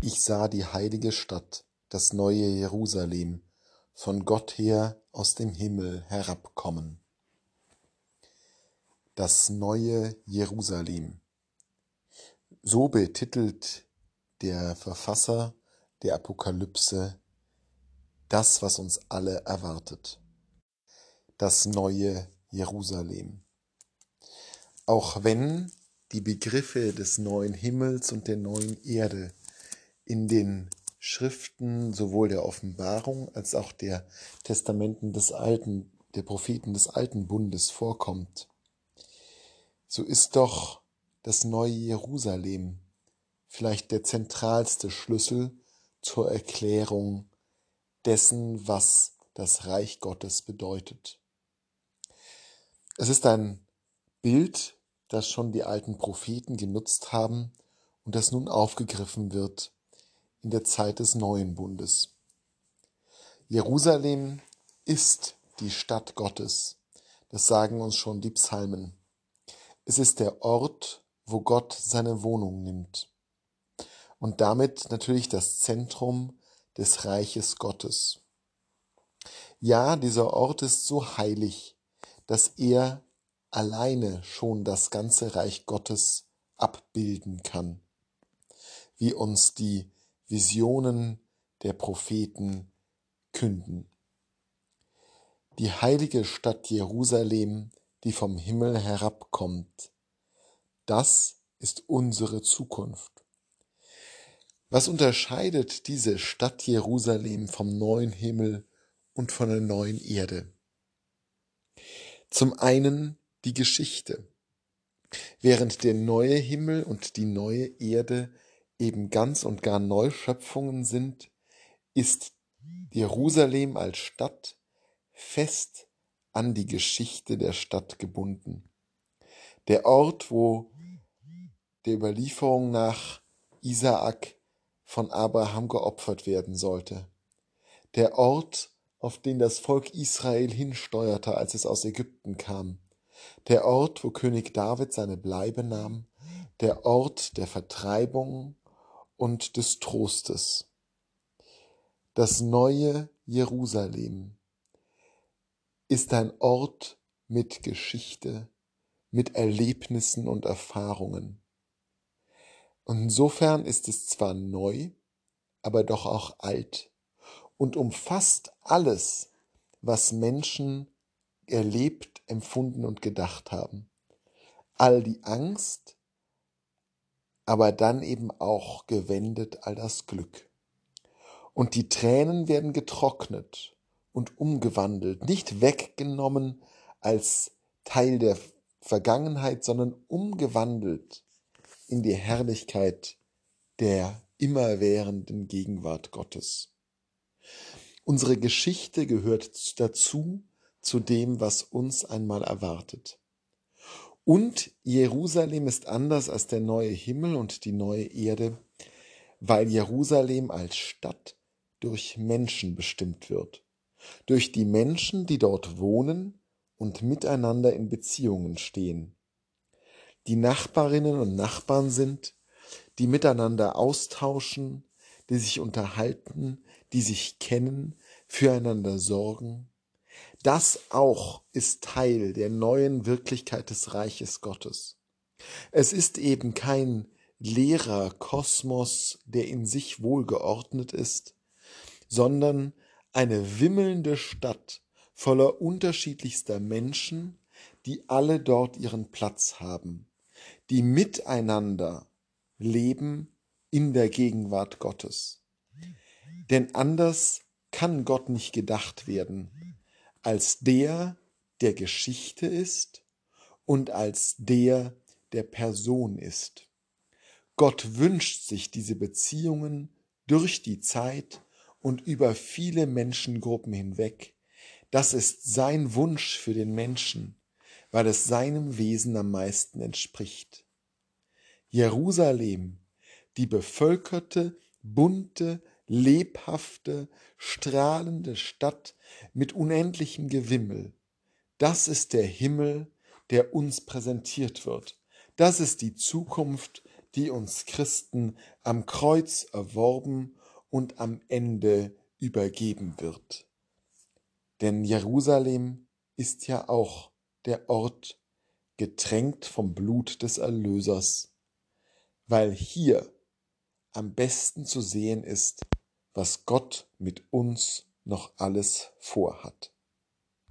Ich sah die heilige Stadt, das neue Jerusalem, von Gott her aus dem Himmel herabkommen. Das neue Jerusalem. So betitelt der Verfasser der Apokalypse das, was uns alle erwartet. Das neue Jerusalem. Auch wenn die Begriffe des neuen Himmels und der neuen Erde in den Schriften sowohl der Offenbarung als auch der Testamenten des Alten, der Propheten des Alten Bundes vorkommt, so ist doch das neue Jerusalem vielleicht der zentralste Schlüssel zur Erklärung dessen, was das Reich Gottes bedeutet. Es ist ein Bild, das schon die alten Propheten genutzt haben und das nun aufgegriffen wird in der Zeit des neuen Bundes. Jerusalem ist die Stadt Gottes. Das sagen uns schon die Psalmen. Es ist der Ort, wo Gott seine Wohnung nimmt. Und damit natürlich das Zentrum des Reiches Gottes. Ja, dieser Ort ist so heilig, dass er alleine schon das ganze Reich Gottes abbilden kann, wie uns die Visionen der Propheten künden. Die heilige Stadt Jerusalem, die vom Himmel herabkommt, das ist unsere Zukunft. Was unterscheidet diese Stadt Jerusalem vom neuen Himmel und von der neuen Erde? Zum einen die Geschichte. Während der neue Himmel und die neue Erde eben ganz und gar Neuschöpfungen sind, ist Jerusalem als Stadt fest an die Geschichte der Stadt gebunden. Der Ort, wo der Überlieferung nach Isaak von Abraham geopfert werden sollte. Der Ort, auf den das Volk Israel hinsteuerte, als es aus Ägypten kam. Der Ort, wo König David seine Bleibe nahm. Der Ort der Vertreibung und des Trostes. Das neue Jerusalem ist ein Ort mit Geschichte, mit Erlebnissen und Erfahrungen. Und insofern ist es zwar neu, aber doch auch alt und umfasst alles, was Menschen erlebt, empfunden und gedacht haben. All die Angst, aber dann eben auch gewendet all das Glück. Und die Tränen werden getrocknet und umgewandelt, nicht weggenommen als Teil der Vergangenheit, sondern umgewandelt in die Herrlichkeit der immerwährenden Gegenwart Gottes. Unsere Geschichte gehört dazu, zu dem, was uns einmal erwartet. Und Jerusalem ist anders als der neue Himmel und die neue Erde, weil Jerusalem als Stadt durch Menschen bestimmt wird. Durch die Menschen, die dort wohnen und miteinander in Beziehungen stehen. Die Nachbarinnen und Nachbarn sind, die miteinander austauschen, die sich unterhalten, die sich kennen, füreinander sorgen, das auch ist Teil der neuen Wirklichkeit des Reiches Gottes. Es ist eben kein leerer Kosmos, der in sich wohlgeordnet ist, sondern eine wimmelnde Stadt voller unterschiedlichster Menschen, die alle dort ihren Platz haben, die miteinander leben in der Gegenwart Gottes. Denn anders kann Gott nicht gedacht werden, als der, der Geschichte ist und als der, der Person ist. Gott wünscht sich diese Beziehungen durch die Zeit und über viele Menschengruppen hinweg. Das ist sein Wunsch für den Menschen, weil es seinem Wesen am meisten entspricht. Jerusalem, die bevölkerte, bunte, lebhafte, strahlende Stadt mit unendlichem Gewimmel. Das ist der Himmel, der uns präsentiert wird. Das ist die Zukunft, die uns Christen am Kreuz erworben und am Ende übergeben wird. Denn Jerusalem ist ja auch der Ort, getränkt vom Blut des Erlösers, weil hier am besten zu sehen ist, was Gott mit uns noch alles vorhat.